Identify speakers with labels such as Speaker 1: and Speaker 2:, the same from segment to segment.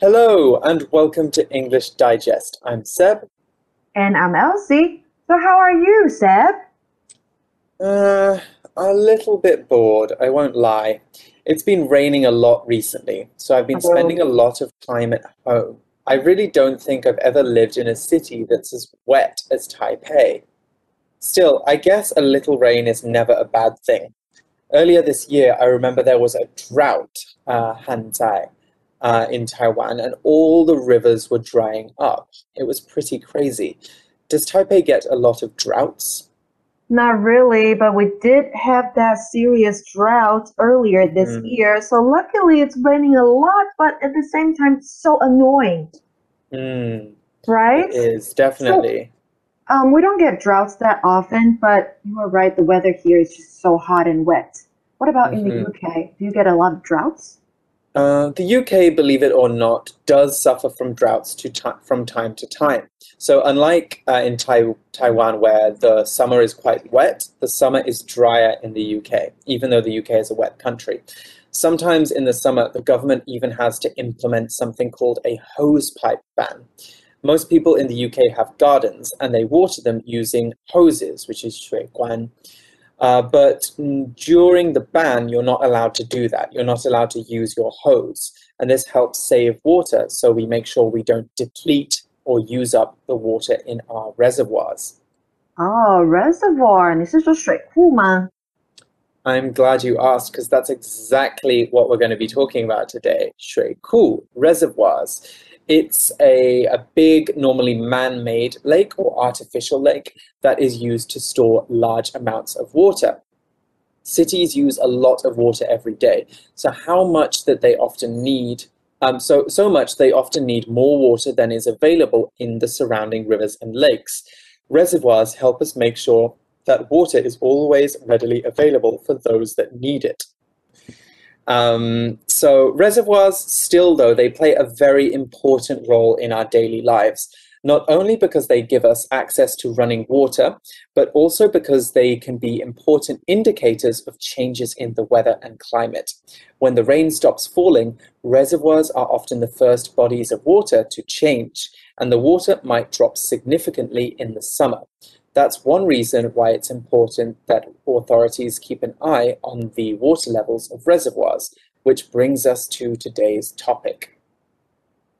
Speaker 1: Hello and welcome to English Digest. I'm Seb.
Speaker 2: And I'm Elsie. So, how are you, Seb?
Speaker 1: Uh, a little bit bored, I won't lie. It's been raining a lot recently, so I've been
Speaker 2: Hello.
Speaker 1: spending a lot of time at home. I really don't think I've ever lived in a city that's as wet as Taipei. Still, I guess a little rain is never a bad thing. Earlier this year, I remember there was a drought, uh, Hanzai, uh, in Taiwan, and all the rivers were drying up. It was pretty crazy. Does Taipei get a lot of droughts?
Speaker 2: Not really, but we did have that serious drought earlier this
Speaker 1: Mm.
Speaker 2: year. So, luckily, it's raining a lot, but at the same time, so annoying,
Speaker 1: Hmm,
Speaker 2: right?
Speaker 1: it is definitely.
Speaker 2: Um, we don't get droughts that often, but you are right, the weather here is just so hot and wet. What about in the
Speaker 1: Mhm.
Speaker 2: UK? Do you get a lot of droughts?
Speaker 1: Uh, the UK, believe it or not, does suffer from droughts from time to time. So, unlike uh, in tai Taiwan, where the summer is quite wet, the summer is drier in the UK, even though the UK is a wet country. Sometimes in the summer, the government even has to implement something called a hose pipe ban. Most people in the UK have gardens and they water them using hoses, which is 水管. Uh, but mm, during the ban, you're not allowed to do that. You're not allowed to use your hose. And this helps save water, so we make sure we don't deplete or use up the water in our reservoirs.
Speaker 2: Oh, reservoir，你是说水库吗？
Speaker 1: I'm glad you asked because that's exactly what we're going to be talking about today. 水库 reservoirs. It's a, a big, normally man made lake or artificial lake that is used to store large amounts of water. Cities use a lot of water every day. So, how much that they often need, um, so, so much they often need more water than is available in the surrounding rivers and lakes. Reservoirs help us make sure that water is always readily available for those that need it. Um, so reservoirs still though they play a very important role in our daily lives not only because they give us access to running water but also because they can be important indicators of changes in the weather and climate. When the rain stops falling reservoirs are often the first bodies of water to change and the water might drop significantly in the summer that's one reason why it's important that authorities keep an eye on the water levels of reservoirs, which brings us to today's topic.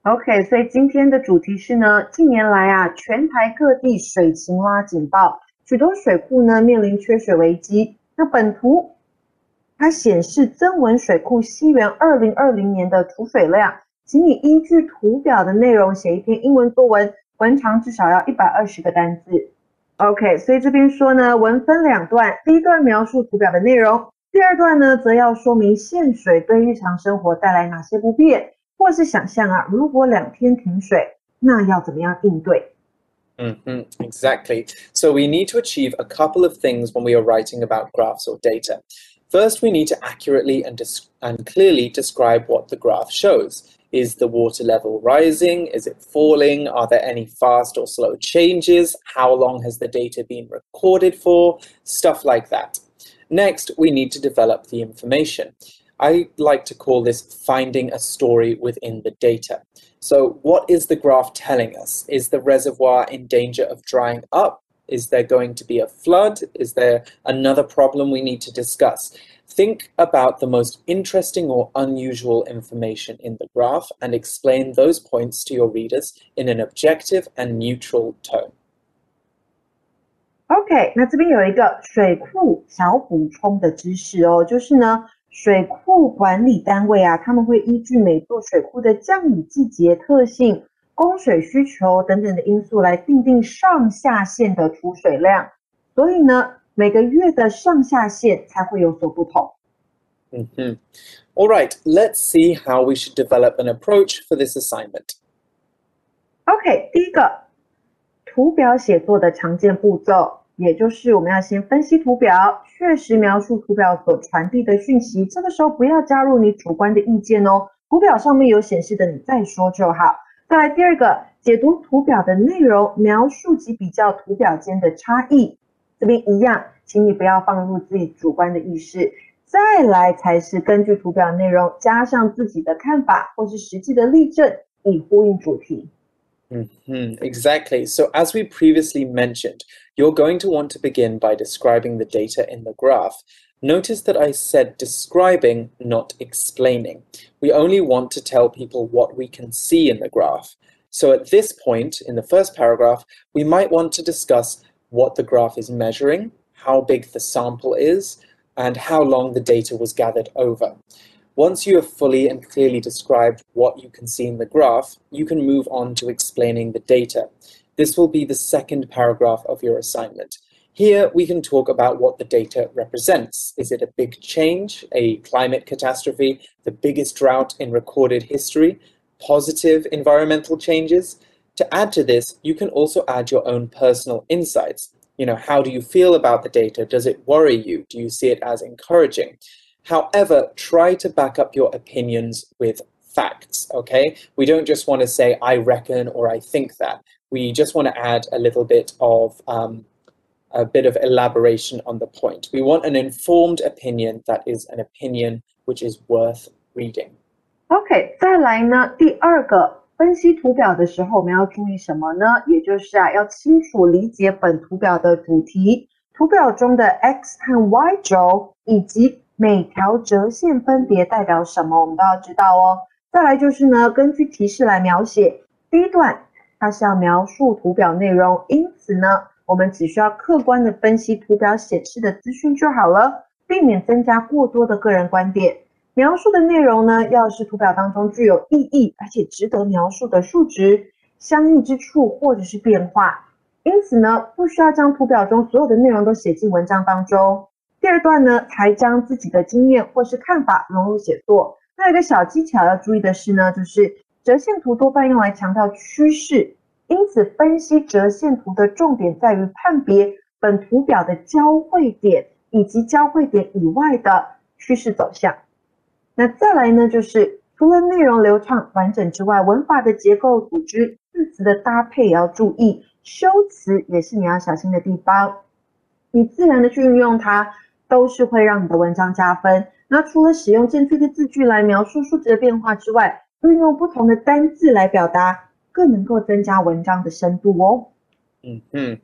Speaker 2: OK，所以今天的主题是呢，近年来啊，全台各地水情蛙警报，许多水库呢面临缺水危机。那本图它显示曾文水库西元二零二零年的储水量，请你依据图表的内容写一篇英文作文，文长至少要一百二十个单字。OK，所以这边说呢，文分两段，第一段描述图表的内容，第二段呢则要说明限水对日常生活带来哪些不便。或是想象啊，如果两天停水，那要怎么样应对？
Speaker 1: hmm exactly. So we need to achieve a couple of things when we are writing about graphs or data. First, we need to accurately and, dis- and clearly describe what the graph shows. Is the water level rising? Is it falling? Are there any fast or slow changes? How long has the data been recorded for? Stuff like that. Next, we need to develop the information. I like to call this finding a story within the data. So, what is the graph telling us? Is the reservoir in danger of drying up? Is there going to be a flood? Is there another problem we need to discuss? Think about the most interesting or unusual information in the graph and explain those points to your readers in an objective and neutral tone.
Speaker 2: OK，那这边有一个水库小补充的知识哦，就是呢，水库管理单位啊，他们会依据每座水库的降雨季节特性、供水需求等等的因素来定定上下限的储水量，所以呢， 每个月的上下限才会有所不同。
Speaker 1: 嗯哼 All right, let's see how we should develop an approach for this assignment.
Speaker 2: OK，第一个图表写作的常见步骤，也就是我们要先分析图表，确实描述图表所传递的讯息。这个时候不要加入你主观的意见哦，图表上面有显示的，你再说就好。再来第二个，解读图表的内容，描述及比较图表间的差异。这边一样，请你不要放入自己主观的意识。再来才是根据图表内容加上自己的看法或是实际的例证， 以呼应主题。
Speaker 1: Mm-hmm, exactly. So, as we previously mentioned, you're going to want to begin by describing the data in the graph. Notice that I said describing, not explaining. We only want to tell people what we can see in the graph. So, at this point in the first paragraph, we might want to discuss what the graph is measuring, how big the sample is, and how long the data was gathered over. Once you have fully and clearly described what you can see in the graph, you can move on to explaining the data. This will be the second paragraph of your assignment. Here we can talk about what the data represents. Is it a big change, a climate catastrophe, the biggest drought in recorded history, positive environmental changes? To add to this, you can also add your own personal insights. You know, how do you feel about the data? Does it worry you? Do you see it as encouraging? However, try to back up your opinions with facts, okay? We don't just want to say, I reckon or I think that. We just want to add a little bit of um, a bit of elaboration on the point. We want an informed opinion that is an opinion which is worth reading.
Speaker 2: OK，再来呢，第二个 分析图表的时候，我们要注意什么呢？也就是啊，要清楚理解本图表的主题，图表中的 x 和 y 轴以及每条折线分别代表什么，我们都要知道哦。再来就是呢，根据提示来描写。第一段它是要描述图表内容，因此呢，我们只需要客观的分析图表显示的资讯就好了，避免增加过多的个人观点。描述的内容呢，要是图表当中具有意义而且值得描述的数值、相异之处或者是变化。因此呢，不需要将图表中所有的内容都写进文章当中。第二段呢，才将自己的经验或是看法融入写作。那有一个小技巧要注意的是呢，就是折线图多半用来强调趋势，因此分析折线图的重点在于判别本图表的交汇点以及交汇点以外的趋势走向。那再来呢，就是除了内容流畅完整之外，文法的结构组织、字词的搭配也要注意，修辞也是你要小心的地方。你自然的去运用它。都是会让你的文章加分。那除了使用正确的字句来描述数值的变化之外，运用不同的单字来表达，更能够增加文章的深度哦。
Speaker 1: 嗯嗯。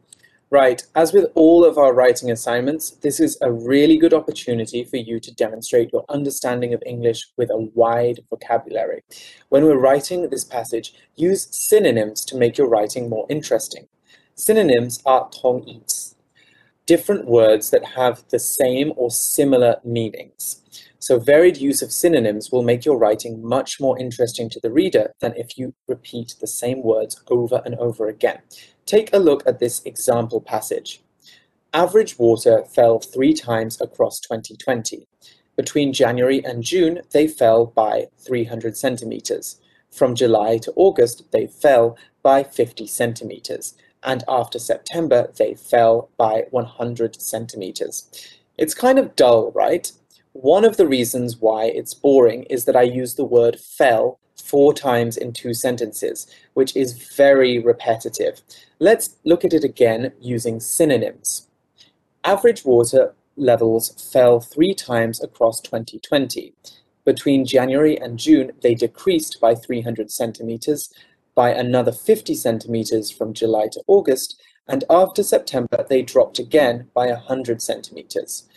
Speaker 1: Right, as with all of our writing assignments, this is a really good opportunity for you to demonstrate your understanding of English with a wide vocabulary. When we're writing this passage, use synonyms to make your writing more interesting. Synonyms are 同义词 Different words that have the same or similar meanings. So varied use of synonyms will make your writing much more interesting to the reader than if you repeat the same words over and over again. Take a look at this example passage. Average water fell three times across 2020. Between January and June, they fell by 300 centimeters. From July to August, they fell by 50 centimeters and after September, they fell by 100 centimeters. It's kind of dull, right? One of the reasons why it's boring is that I use the word fell four times in two sentences, which is very repetitive. Let's look at it again using synonyms. Average water levels fell three times across 2020. Between January and June, they decreased by 300 centimeters, by another 50 centimeters from July to August, and after September they dropped again by 100 centimeters.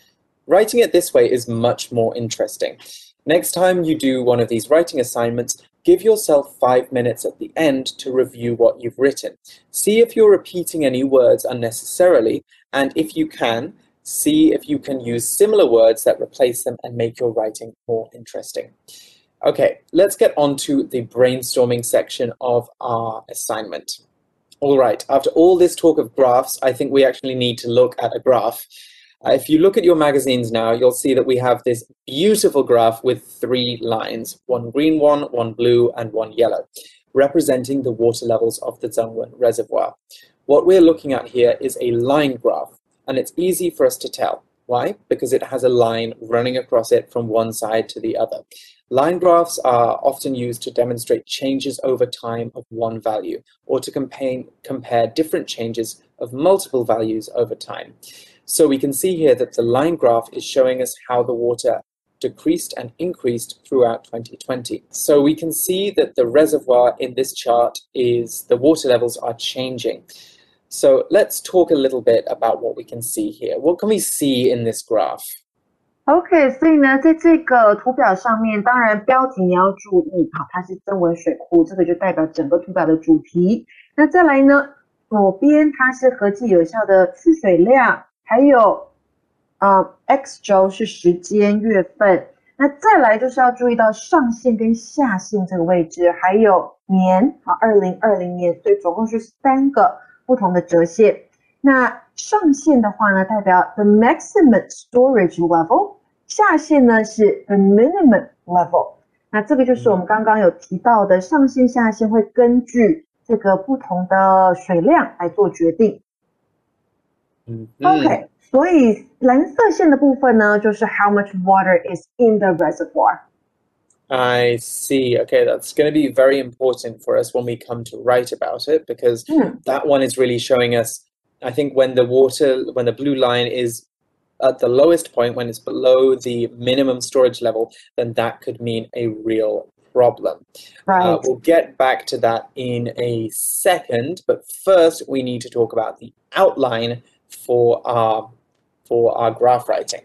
Speaker 1: Writing it this way is much more interesting. Next time you do one of these writing assignments, give yourself five minutes at the end to review what you've written. See if you're repeating any words unnecessarily, and if you can, see if you can use similar words that replace them and make your writing more interesting. Okay, let's get on to the brainstorming section of our assignment. All right, after all this talk of graphs, I think we actually need to look at a graph. Uh, if you look at your magazines now, you'll see that we have this beautiful graph with three lines, one green one, one blue, and one yellow, representing the water levels of the Zhengwen Reservoir. What we're looking at here is a line graph, and it's easy for us to tell. Why? Because it has a line running across it from one side to the other. Line graphs are often used to demonstrate changes over time of one value, or to compare, different changes of multiple values over time. So we can see here that the line graph is showing us how the water decreased and increased throughout 2020. So we can see that the reservoir in this chart is the water levels are changing. So let's talk a little bit about what we can see here. What can we see in this graph?
Speaker 2: OK，所以呢，在这个图表上面，当然标题你要注意，好，它是曾文水库，这个就代表整个图表的主题。那再来呢，左边它是合计有效的蓄水量，还有呃 x 轴是时间月份。那再来就是要注意到上限跟下限这个位置，还有年啊，二零二零年，所以总共是三个。不同的折线。那上限的话呢，代表 the maximum storage level。下限呢是 the minimum level，那这个就是我们刚刚有提到的上限下限会根据这个不同的水量来做决定。
Speaker 1: 嗯
Speaker 2: ，OK，所以蓝色线的部分呢，就是 how much water is in the reservoir。
Speaker 1: I see. Okay, that's going to be very important for us when we come to write about it because that one is really showing us. I think when the water, when the blue line is at the lowest point, when it's below the minimum storage level, then that could mean a real problem.
Speaker 2: Right.
Speaker 1: Uh, we'll get back to that in a second, but first we need to talk about the outline for our for our graph writing.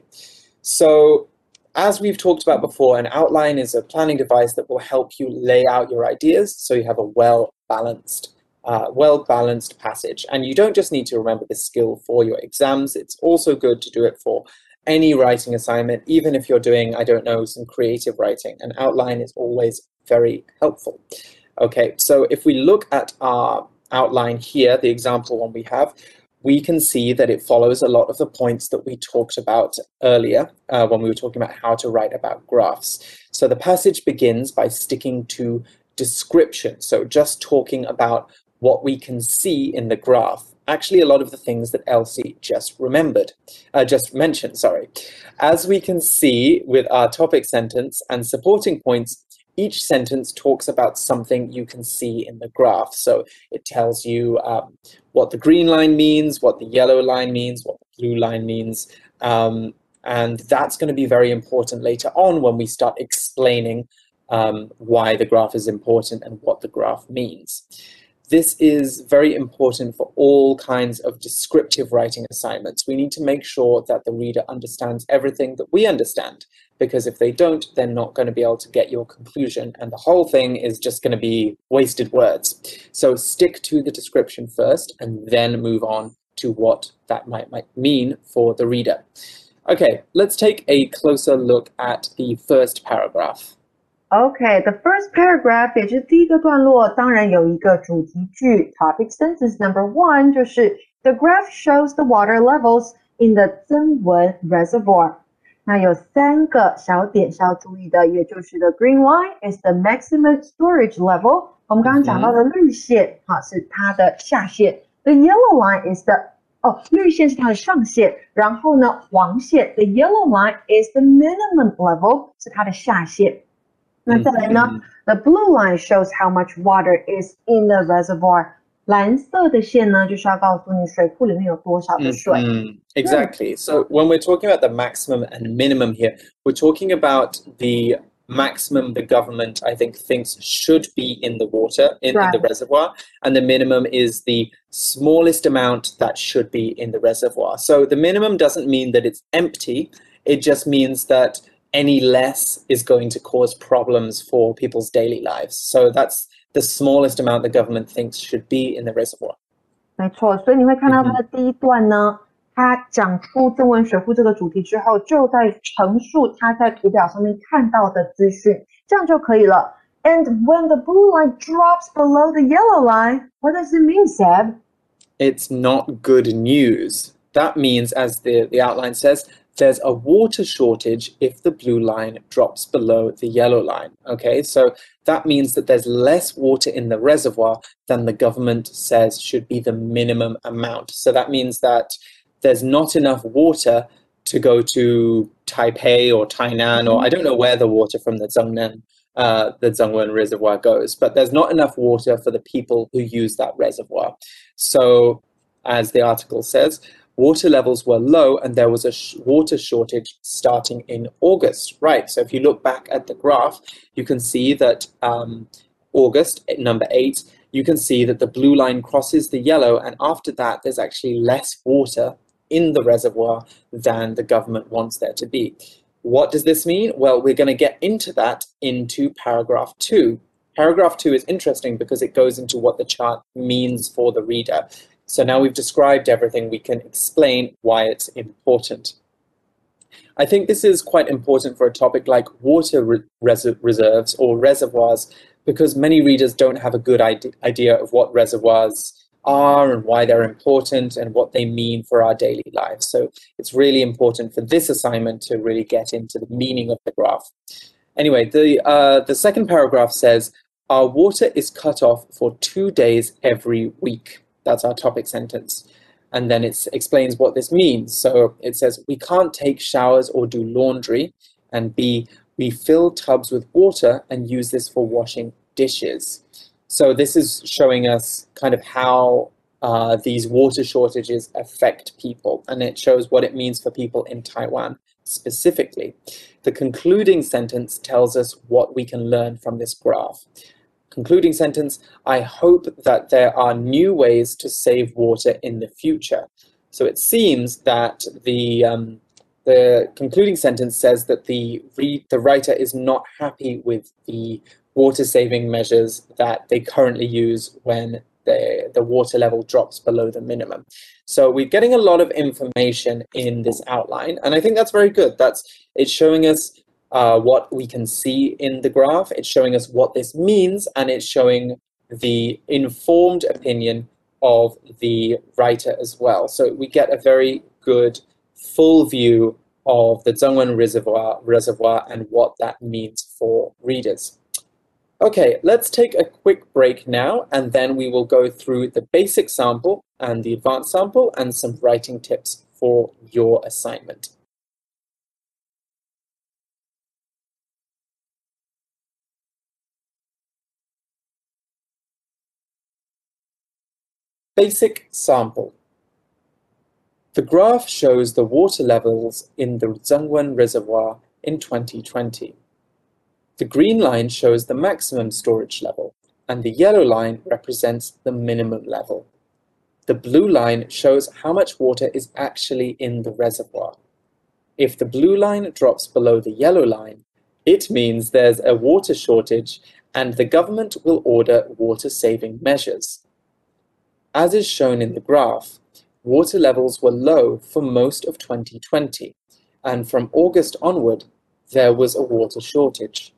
Speaker 1: So as we've talked about before, an outline is a planning device that will help you lay out your ideas so you have a well balanced uh, well balanced passage. And you don't just need to remember this skill for your exams, it's also good to do it for any writing assignment, even if you're doing, I don't know, some creative writing. An outline is always very helpful. Okay, so if we look at our outline here, the example one we have, we can see that it follows a lot of the points that we talked about earlier uh, when we were talking about how to write about graphs. So the passage begins by sticking to description. So just talking about what we can see in the graph. Actually, a lot of the things that Elsie just remembered, uh, just mentioned, sorry. As we can see with our topic sentence and supporting points, each sentence talks about something you can see in the graph. So it tells you um, what the green line means, what the yellow line means, what the blue line means. Um, and that's going to be very important later on when we start explaining um, why the graph is important and what the graph means. This is very important for all kinds of descriptive writing assignments. We need to make sure that the reader understands everything that we understand, because if they don't, they're not going to be able to get your conclusion, and the whole thing is just going to be wasted words. So stick to the description first, and then move on to what that might, might mean for the reader. Okay, let's take a closer look at the first paragraph.
Speaker 2: Okay, the first paragraph 也是第一个段落，当然有一个主题句，topic sentence number one 就是 The graph shows the water levels in the 增文 reservoir。 那有三个小点是要注意的，也就是 the green line is the maximum storage level。我们刚刚讲到的绿线，哈、嗯，是它的下限；the yellow line is the 哦，绿线是它的上限，然后呢，黄线 the yellow line is the minimum level 是它的下限。那再来呢？The blue line shows how much water is in the reservoir。 蓝色的线呢，就是要告诉你水库里面有多少的水。
Speaker 1: Mm, exactly. So when we're talking about the maximum and minimum here, we're talking about the maximum the government I think thinks should be in the water in, right. in, the reservoir, and the minimum is the smallest amount that should be in the reservoir. So the minimum doesn't mean that it's empty; it just means that any less is going to cause problems for people's daily lives. So that's the smallest amount the government thinks should be in the reservoir.
Speaker 2: 没错，所以你会看到它的第一段呢，它讲出曾文水库这个主题之后，就在陈述它在图表上面看到的资讯，这样就可以了。And when the blue line drops below the yellow line, what does it mean, Seb?
Speaker 1: It's not good news. That means, as the, the outline says, there's a water shortage if the blue line drops below the yellow line. Okay, so that means that there's less water in the reservoir than the government says should be the minimum amount. So that means that there's not enough water to go to Taipei or Tainan, or I don't know where the water from the Zhengnan, uh, the Zhengwen reservoir goes, but there's not enough water for the people who use that reservoir. So, as the article says, water levels were low and there was a sh- water shortage starting in August. Right. So if you look back at the graph, you can see that um, August, number eight, you can see that the blue line crosses the yellow, and after that, there's actually less water in the reservoir than the government wants there to be. What does this mean? Well, we're going to get into that into paragraph two. Paragraph two is interesting because it goes into what the chart means for the reader. So now we've described everything, we can explain why it's important. I think this is quite important for a topic like water re res reserves or reservoirs because many readers don't have a good idea of what reservoirs are and why they're important and what they mean for our daily lives. So it's really important for this assignment to really get into the meaning of the graph. Anyway, the, uh, the second paragraph says, our water is cut off for two days every week. That's our topic sentence. And then it explains what this means. So it says, we can't take showers or do laundry. And B, we fill tubs with water and use this for washing dishes. So this is showing us kind of how uh, these water shortages affect people, and it shows what it means for people in Taiwan specifically. The concluding sentence tells us what we can learn from this graph. Concluding sentence, I hope that there are new ways to save water in the future. So it seems that the um, the concluding sentence says that the the writer is not happy with the water saving measures that they currently use when the, the water level drops below the minimum. So we're getting a lot of information in this outline, and I think that's very good. That's it's showing us uh, what we can see in the graph. It's showing us what this means, and it's showing the informed opinion of the writer as well. So we get a very good full view of the Zhengwen Reservoir, reservoir and what that means for readers. Okay, let's take a quick break now, and then we will go through the basic sample and the advanced sample and some writing tips for your assignment. Basic sample. The graph shows the water levels in the Zhengwen Reservoir in 2020. The green line shows the maximum storage level, and the yellow line represents the minimum level. The blue line shows how much water is actually in the reservoir. If the blue line drops below the yellow line, it means there's a water shortage and the government will order water-saving measures. As is shown in the graph, water levels were low for most of 2020, and from August onward, there was a water shortage.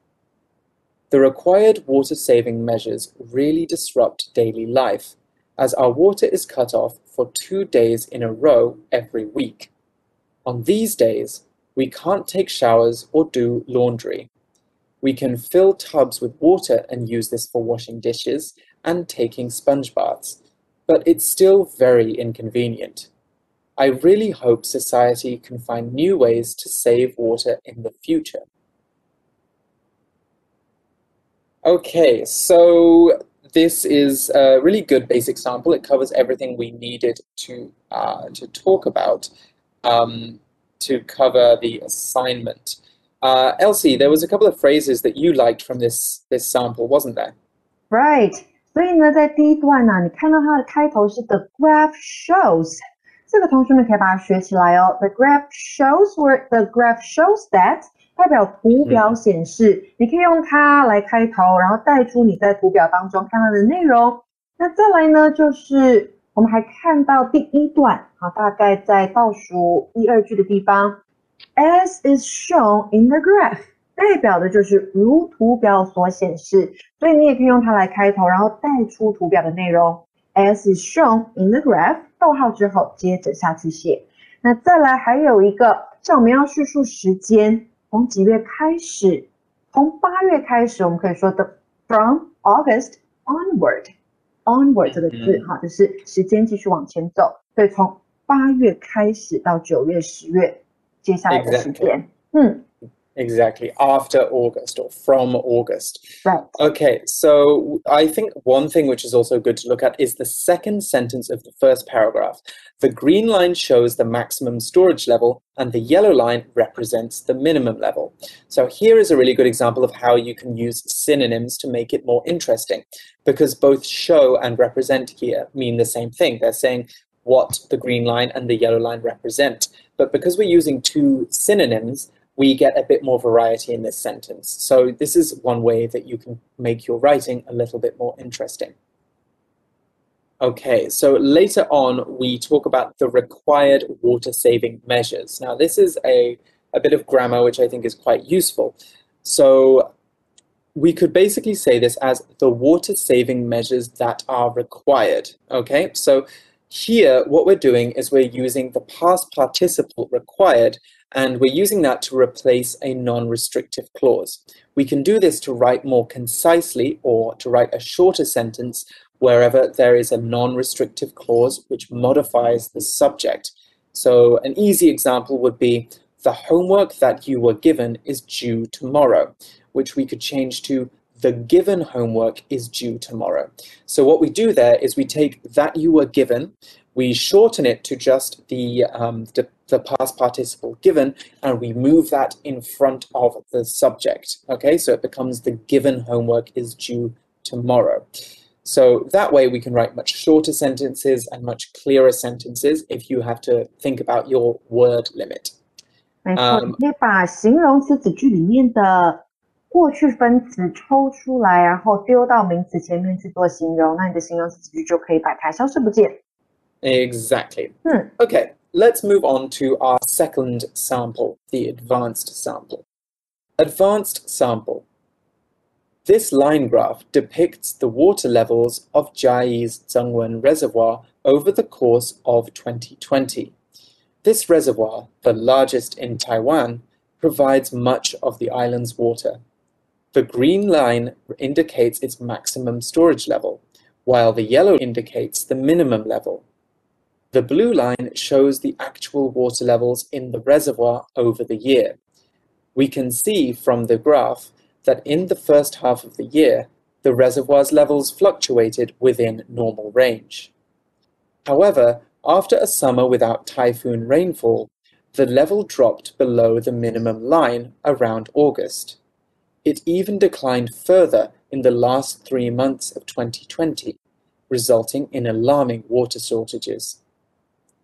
Speaker 1: The required water-saving measures really disrupt daily life, as our water is cut off for two days in a row every week. On these days, we can't take showers or do laundry. We can fill tubs with water and use this for washing dishes and taking sponge baths, but it's still very inconvenient. I really hope society can find new ways to save water in the future. Okay, so this is a really good basic sample. It covers everything we needed to uh, to talk about um, to cover the assignment. Uh, Elsie, there was a couple of phrases that you liked from this this sample, wasn't there?
Speaker 2: Right. 所以呢，在第一段呢、啊，你看到它的开头是 the graph shows，这个同学们可以把它学起来哦。The graph shows where the graph shows that 代表图表显示，你可以用它来开头，然后带出你在图表当中看到的内容。那再来呢，就是我们还看到第一段，啊，大概在倒数一二句的地方，as is shown in the graph，代表的就是如图表所显示，所以你也可以用它来开头，然后带出图表的内容。as is shown in the graph，逗号之后接着下去写。那再来还有一个，像我们要叙述时间。从几月开始？从八月开始，我们可以说的 from August onward，onward 这个字哈，就是时间继续往前走。所以从八月开始到九月、十月，接下来的时间，嗯。
Speaker 1: Exactly, after August or from August.
Speaker 2: Right.
Speaker 1: Okay, so I think one thing which is also good to look at is the second sentence of the first paragraph. The green line shows the maximum storage level, and the yellow line represents the minimum level. So here is a really good example of how you can use synonyms to make it more interesting, because both show and represent here mean the same thing. They're saying what the green line and the yellow line represent. But because we're using two synonyms, we get a bit more variety in this sentence. So this is one way that you can make your writing a little bit more interesting. Okay, so later on we talk about the required water saving measures. Now this is a, a bit of grammar which I think is quite useful. So we could basically say this as the water saving measures that are required. Okay, so here what we're doing is we're using the past participle required and we're using that to replace a non-restrictive clause. We can do this to write more concisely or to write a shorter sentence wherever there is a non-restrictive clause which modifies the subject. So an easy example would be the homework that you were given is due tomorrow, which we could change to the given homework is due tomorrow. So what we do there is we take that you were given, we shorten it to just the, um, the, the, past participle given, and we move that in front of the subject. Okay, so it becomes the given homework is due tomorrow. So that way we can write much shorter sentences and much clearer sentences if you have to think about your word limit.
Speaker 2: 没错，你可以把形容词子句里面的过去分词抽出来，然后丢到名词前面去做形容，那你的形容词子句就可以把它消失不见。
Speaker 1: Exactly.
Speaker 2: Hmm.
Speaker 1: Okay, let's move on to our second sample, the advanced sample. Advanced sample. This line graph depicts the water levels of Chiayi's Zhengwen Reservoir over the course of 2020. This reservoir, the largest in Taiwan, provides much of the island's water. The green line indicates its maximum storage level, while the yellow indicates the minimum level. The blue line shows the actual water levels in the reservoir over the year. We can see from the graph that in the first half of the year, the reservoir's levels fluctuated within normal range. However, after a summer without typhoon rainfall, the level dropped below the minimum line around August. It even declined further in the last three months of 2020, resulting in alarming water shortages.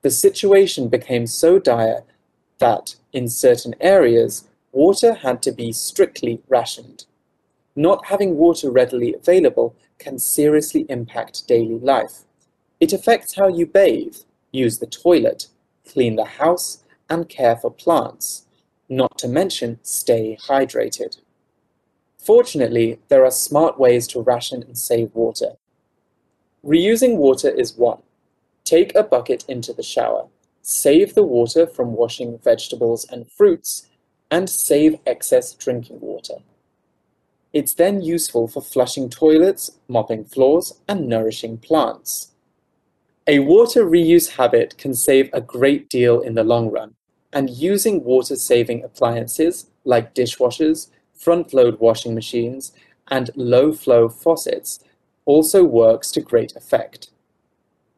Speaker 1: The situation became so dire that, in certain areas, water had to be strictly rationed. Not having water readily available can seriously impact daily life. It affects how you bathe, use the toilet, clean the house, and care for plants, not to mention stay hydrated. Fortunately, there are smart ways to ration and save water. Reusing water is one. Take a bucket into the shower. Save the water from washing vegetables and fruits, and save excess drinking water. It's then useful for flushing toilets, mopping floors, and nourishing plants. A water reuse habit can save a great deal in the long run, and using water saving appliances like dishwashers, front load washing machines, and low flow faucets also works to great effect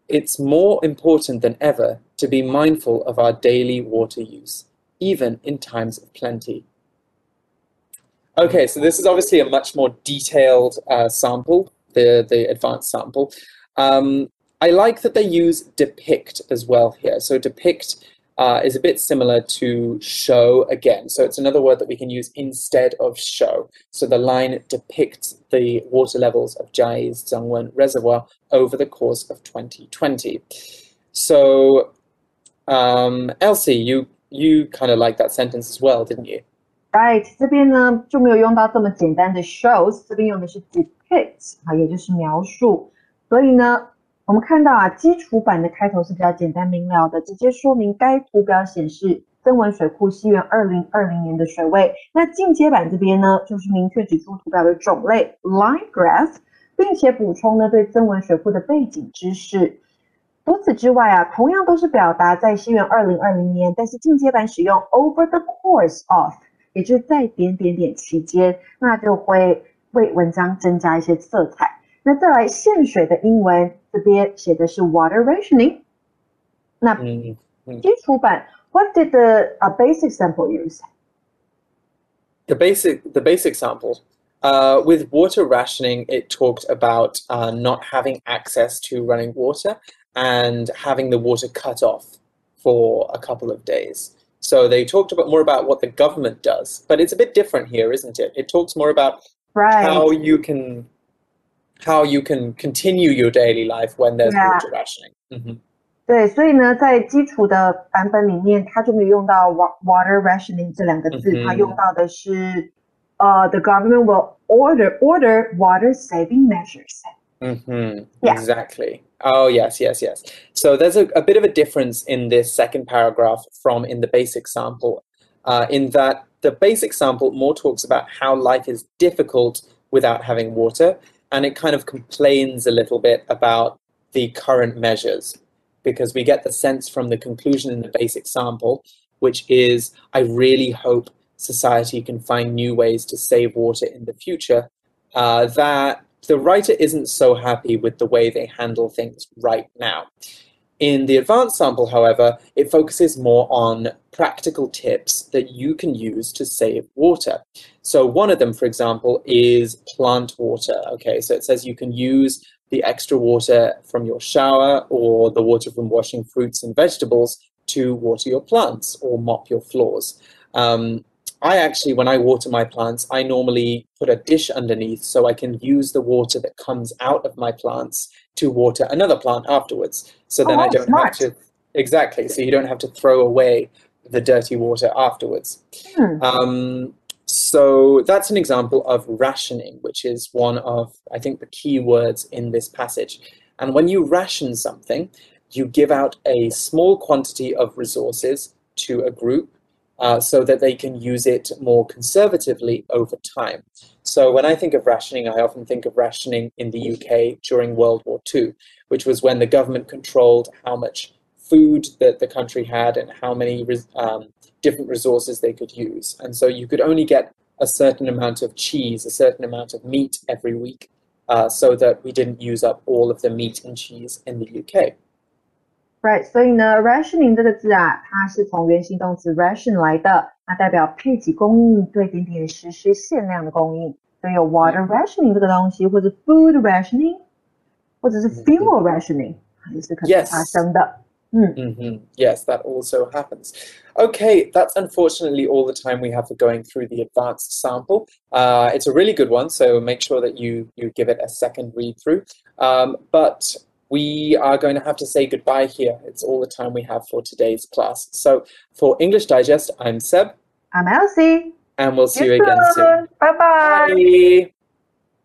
Speaker 1: it's more important than ever to be mindful of our daily water use, even in times of plenty. Okay, so this is obviously a much more detailed uh, sample, the, the advanced sample. Um, I like that they use depict as well here. So depict uh, is a bit similar to show again. So it's another word that we can use instead of show. So the line depicts the water levels of Chiayi's Zhangwen Reservoir over the course of 2020. So, um, Elsie, you you kind of like that sentence as well, didn't you?
Speaker 2: Right，这边呢就没有用到这么简单的 shows，这边用的是 depict，啊，也就是描述。所以呢，我们看到啊，基础版的开头是比较简单明了的，直接说明该图表显示增文水库西元二零二零年的水位。那进阶版这边呢，就是明确指出图表的种类 line graph，并且补充呢对增文水库的背景知识。除此之外啊，同样都是表达在西元二零二零年，但是进阶版使用 over the course of，也就是在点点点期间，那就会为文章增加一些色彩。那再来限水的英文，这边写的是 water rationing。那基础版，What did the a basic sample use?
Speaker 1: The basic the basic sample. Uh, with water rationing, it talked about uh, not having access to running water and having the water cut off for a couple of days. So they talked about more about what the government does, but it's a bit different here, isn't it? It talks more about
Speaker 2: right.
Speaker 1: how you can how you can continue your daily life when there's yeah. water rationing. Mm-hmm.
Speaker 2: 对，所以呢，在基础的版本里面，它就没有用到 water rationing 这两个字，它用到的是呃，the government will order order water saving measures.
Speaker 1: Mm-hmm. Yeah. Exactly. Oh, yes, yes, yes. So there's a, a, bit of a difference in this second paragraph from in the basic sample, uh, in that the basic sample more talks about how life is difficult without having water, and it kind of complains a little bit about the current measures because we get the sense from the conclusion in the basic sample, which is I really hope society can find new ways to save water in the future, uh, that the writer isn't so happy with the way they handle things right now. In the advanced sample, however, it focuses more on practical tips that you can use to save water. So one of them, for example, is plant water. Okay, so it says you can use the extra water from your shower or the water from washing fruits and vegetables to water your plants or mop your floors. Um, I actually, when I water my plants, I normally put a dish underneath so I can use the water that comes out of my plants to water another plant afterwards. So then
Speaker 2: oh,
Speaker 1: I don't
Speaker 2: smart.
Speaker 1: have to, exactly, so you don't have to throw away the dirty water afterwards.
Speaker 2: Hmm.
Speaker 1: Um, so that's an example of rationing, which is one of, I think, the key words in this passage. And when you ration something, you give out a small quantity of resources to a group uh, so that they can use it more conservatively over time. So when I think of rationing, I often think of rationing in the UK during World War II, which was when the government controlled how much food that the country had and how many um, different resources they could use. And so you could only get a certain amount of cheese, a certain amount of meat every week, uh, so that we didn't use up all of the meat and cheese in the UK.
Speaker 2: Right，所以呢，rationing 这个字啊，它是从原形动词 ration 来的，那代表配给供应，对点点实施限量的供应。所以有 water rationing 这个东西，或者 food rationing，或者是 fuel rationing，也是可能发生的。
Speaker 1: Mm. Mm-hmm. Yes, that also happens. Okay, that's unfortunately all the time we have for going through the advanced sample. Uh, it's a really good one, so make sure that you you give it a second read through. Um, but we are going to have to say goodbye here. It's all the time we have for today's class. So for English Digest, I'm Seb.
Speaker 2: I'm Elsie.
Speaker 1: And we'll see you again soon.
Speaker 2: Bye-bye.
Speaker 1: Bye.